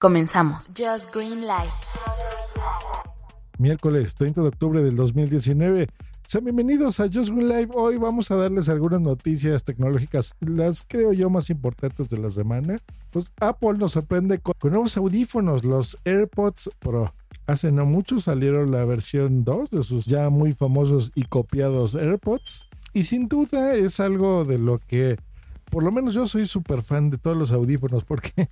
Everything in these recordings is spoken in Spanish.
Comenzamos. Just Green Life. Miércoles 30 de octubre del 2019. Sean bienvenidos a Just Green Live. Hoy vamos a darles algunas noticias tecnológicas, las creo yo más importantes de la semana. Pues Apple nos sorprende con, nuevos audífonos, los AirPods Pro. Hace no mucho salieron la versión 2 de sus ya muy famosos y copiados AirPods. Y sin duda es algo de lo que por lo menos yo soy súper fan de todos los audífonos porque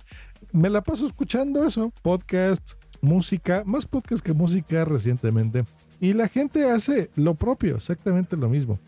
me la paso escuchando eso, podcast, música, más podcast que música recientemente. Y la gente hace lo propio, exactamente lo mismo.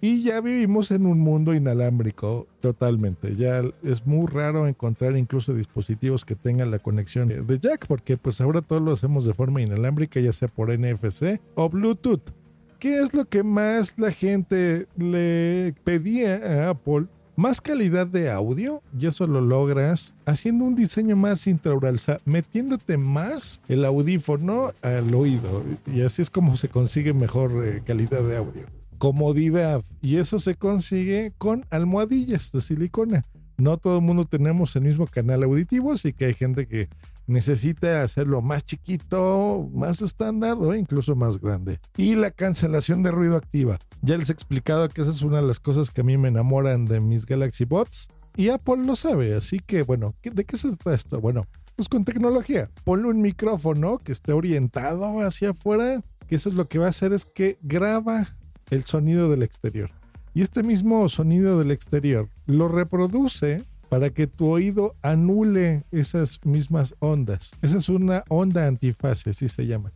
Y ya vivimos en un mundo inalámbrico totalmente. Ya es muy raro encontrar incluso dispositivos que tengan la conexión de jack, porque pues ahora todo lo hacemos de forma inalámbrica, ya sea por NFC o Bluetooth. ¿Qué es lo que más la gente le pedía a Apple más calidad de audio y eso lo logras haciendo un diseño más intraural, o sea, metiéndote más el audífono al oído y así es como se consigue mejor eh, calidad de audio. Comodidad y eso se consigue con almohadillas de silicona. No todo el mundo tenemos el mismo canal auditivo, así que hay gente que necesita hacerlo más chiquito, más estándar o incluso más grande. Y la cancelación de ruido activa. Ya les he explicado que esa es una de las cosas que a mí me enamoran de mis Galaxy Bots. Y Apple lo sabe, así que bueno, ¿de qué se trata esto? Bueno, pues con tecnología. Ponle un micrófono que esté orientado hacia afuera, que eso es lo que va a hacer es que graba el sonido del exterior. Y este mismo sonido del exterior lo reproduce para que tu oído anule esas mismas ondas. Esa es una onda antifase, así se llama,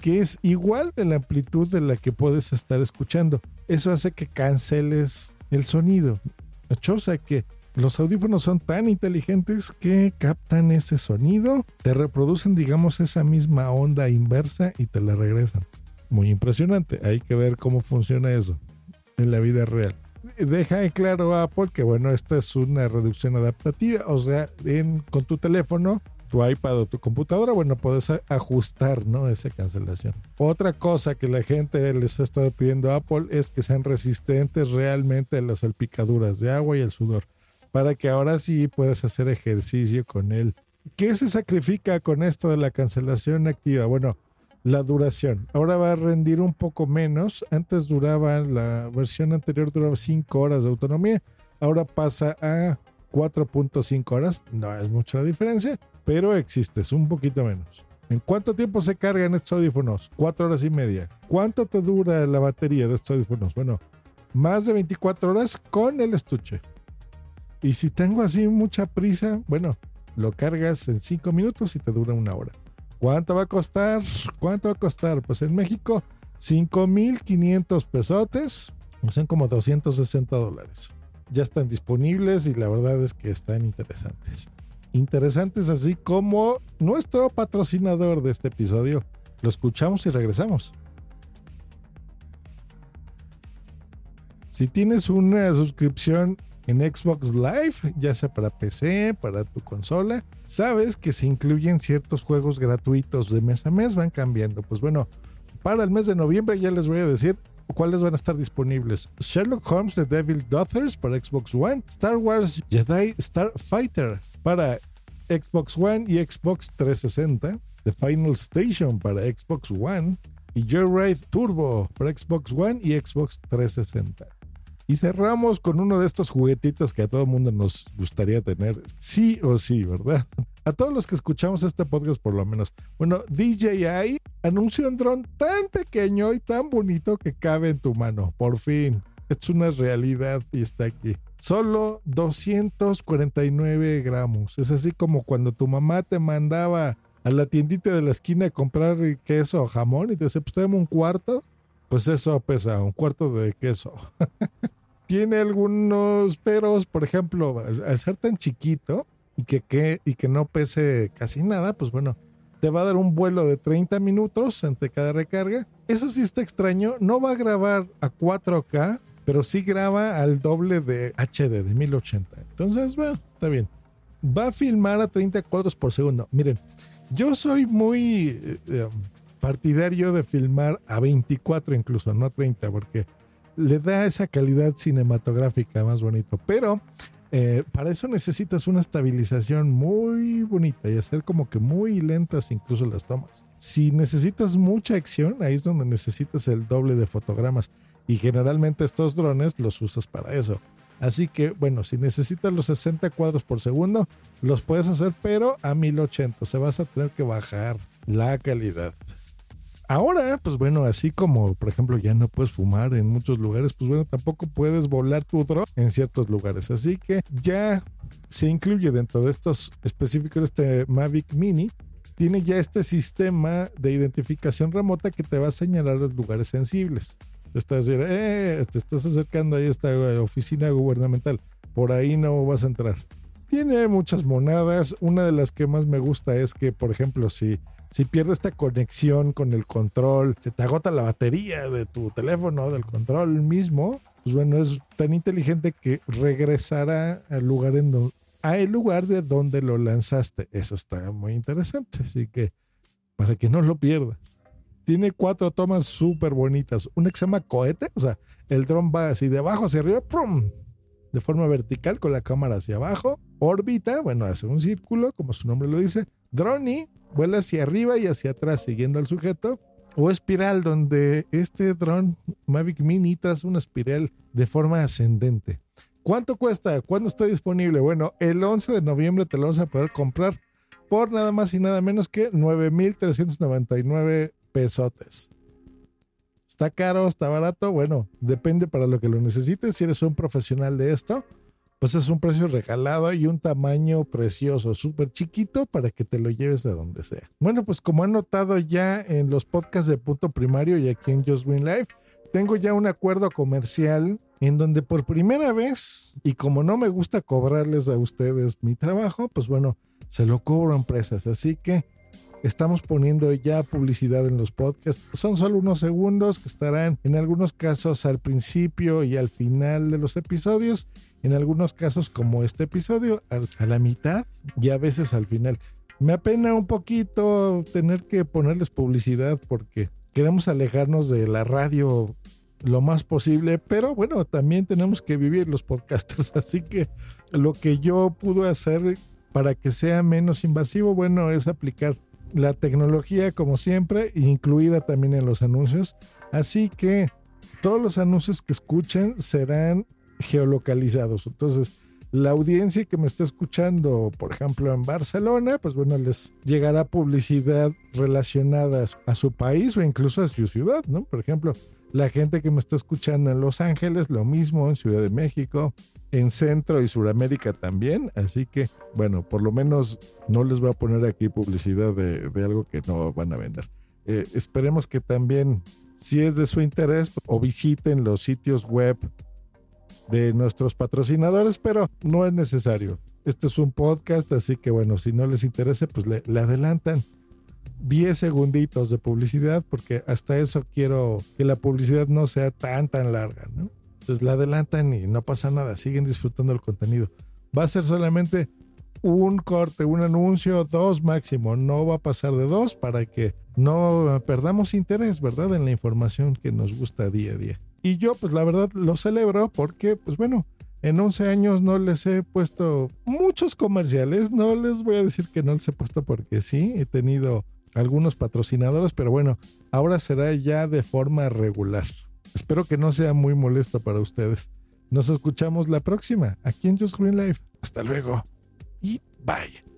que es igual de la amplitud de la que puedes estar escuchando. Eso hace que canceles el sonido. O sea que los audífonos son tan inteligentes que captan ese sonido, te reproducen, digamos, esa misma onda inversa y te la regresan. Muy impresionante. Hay que ver cómo funciona eso en la vida real deja en claro Apple que bueno, esta es una reducción adaptativa, o sea, con tu teléfono, tu iPad o tu computadora, bueno, puedes ajustar, ¿no? Esa cancelación. Otra cosa que la gente les ha estado pidiendo a Apple es que sean resistentes realmente a las salpicaduras de agua y el sudor, para que ahora sí puedas hacer ejercicio con él. ¿Qué se sacrifica con esto de la cancelación activa? Bueno, la duración. Ahora va a rendir un poco menos. Antes duraba, la versión anterior duraba 5 horas de autonomía. Ahora pasa a 4.5 horas. No es mucha la diferencia, pero existe, es un poquito menos. ¿En cuánto tiempo se cargan estos audífonos? 4 horas y media. ¿Cuánto te dura la batería de estos audífonos? Bueno, más de 24 horas con el estuche. Y si tengo así mucha prisa, bueno, lo cargas en 5 minutos y te dura una hora. ¿Cuánto va a costar? ¿Cuánto va a costar? Pues en México, 5.500 pesotes, son como 260 dólares. Ya están disponibles y la verdad es que están interesantes. Interesantes así como nuestro patrocinador de este episodio. Lo escuchamos y regresamos. Si tienes una suscripción en Xbox Live, ya sea para PC, para tu consola, sabes que se incluyen ciertos juegos gratuitos de mes a mes, van cambiando. Pues bueno, para el mes de noviembre ya les voy a decir cuáles van a estar disponibles. Sherlock Holmes The Devil Daughters para Xbox One, Star Wars Jedi Starfighter para Xbox One y Xbox 360, The Final Station para Xbox One y Joyride Turbo para Xbox One y Xbox 360. Y cerramos con uno de estos juguetitos que a todo mundo nos gustaría tener, sí o sí, ¿verdad? A todos los que escuchamos este podcast por lo menos. Bueno, DJI anunció un dron tan pequeño y tan bonito que cabe en tu mano. Por fin. Es una realidad y está aquí. Solo 249 gramos. Es así como cuando tu mamá te mandaba a la tiendita de la esquina a comprar queso o jamón y te decía, pues dame un cuarto. Pues eso pesa, un cuarto de queso. tiene algunos peros, por ejemplo, al ser tan chiquito y que, y que no pese casi nada, pues bueno, te va a dar un vuelo de 30 minutos ante cada recarga. Eso sí está extraño, no va a grabar a 4K, pero sí graba al doble de HD, de 1080. Entonces, bueno, está bien. Va a filmar a 30 cuadros por segundo. Miren, yo soy muy eh, eh, partidario de filmar a 24 incluso, no a 30, porque le da esa calidad cinematográfica más bonito. Pero Eh, para eso necesitas una estabilización muy bonita y hacer como que muy lentas incluso las tomas. Si necesitas mucha acción, ahí es donde necesitas el doble de fotogramas. Y generalmente estos drones los usas para eso. Así que, bueno, si necesitas los 60 cuadros por segundo, los puedes hacer, pero a 1080. Se vas a tener que bajar la calidad. Ahora, pues bueno, así como por ejemplo ya no puedes fumar en muchos lugares, pues bueno, tampoco puedes volar tu drone en ciertos lugares. Así que ya se incluye dentro de estos específicos este Mavic Mini. Tiene ya este sistema de identificación remota que te va a señalar los lugares sensibles. Estás, eh, te estás acercando ahí a esta oficina gubernamental. Por ahí no vas a entrar. Tiene muchas monadas. Una de las que más me gusta es que, por ejemplo, si si pierdes esta conexión con el control, se te agota la batería de tu teléfono, del control mismo, pues bueno, es tan inteligente que regresará al lugar en a el lugar de donde lo lanzaste. Eso está muy interesante, así que para que no lo pierdas. Tiene cuatro tomas súper bonitas. Una que se llama cohete, o sea, el dron va así de abajo hacia arriba, de forma vertical con la cámara hacia abajo. Órbita, bueno, hace un círculo, como su nombre lo dice. Drone vuela hacia arriba y hacia atrás siguiendo al sujeto. O espiral, donde este dron Mavic Mini traza una espiral de forma ascendente. ¿Cuánto cuesta? ¿Cuándo está disponible? Bueno, el 11 de noviembre te lo vas a poder comprar por nada más y nada menos que 9,399 pesotes. ¿Está caro? ¿Está barato? Bueno, depende para lo que lo necesites. Si eres un profesional de esto, pues es un precio regalado y un tamaño precioso, súper chiquito para que te lo lleves de donde sea. Bueno, pues como han notado ya en los podcasts de punto primario y aquí en Just Green Life, tengo ya un acuerdo comercial en donde por primera vez, y como no me gusta cobrarles a ustedes mi trabajo, pues bueno, se lo cobro a empresas. Así que Estamos poniendo ya publicidad en los podcasts. Son solo unos segundos que estarán en algunos casos al principio y al final de los episodios. En algunos casos como este episodio, a la mitad y a veces al final. Me apena un poquito tener que ponerles publicidad porque queremos alejarnos de la radio lo más posible, pero bueno, también tenemos que vivir los podcasters, así que lo que yo pude hacer para que sea menos invasivo, bueno, es aplicar la tecnología como siempre, incluida también en los anuncios. Así que todos los anuncios que escuchen serán geolocalizados. Entonces, la audiencia que me está escuchando, por ejemplo, en Barcelona, pues bueno, les llegará publicidad relacionada a su país o incluso a su ciudad, ¿no? Por ejemplo, la gente que me está escuchando en Los Ángeles, lo mismo en Ciudad de México, en Centro y Suramérica también. Así que, bueno, por lo menos no les voy a poner aquí publicidad de, algo que no van a vender. Eh, esperemos que también, si es de su interés, o visiten los sitios web de nuestros patrocinadores, pero no es necesario. Este es un podcast, así que bueno, si no les interesa, pues le, le adelantan 10 segunditos de publicidad, porque hasta eso quiero que la publicidad no sea tan, tan larga, ¿no? Entonces la adelantan y no pasa nada, siguen disfrutando el contenido. Va a ser solamente un corte, un anuncio, dos máximo, no va a pasar de dos para que no perdamos interés, ¿verdad? En la información que nos gusta día a día. Y yo, pues la verdad, lo celebro porque, pues bueno, en 11 años no les he puesto muchos comerciales, no les voy a decir que no les he puesto porque sí, he tenido algunos patrocinadores, pero bueno, ahora será ya de forma regular. Espero que no sea muy molesto para ustedes. Nos escuchamos la próxima aquí en Just Green Life. Hasta luego y bye.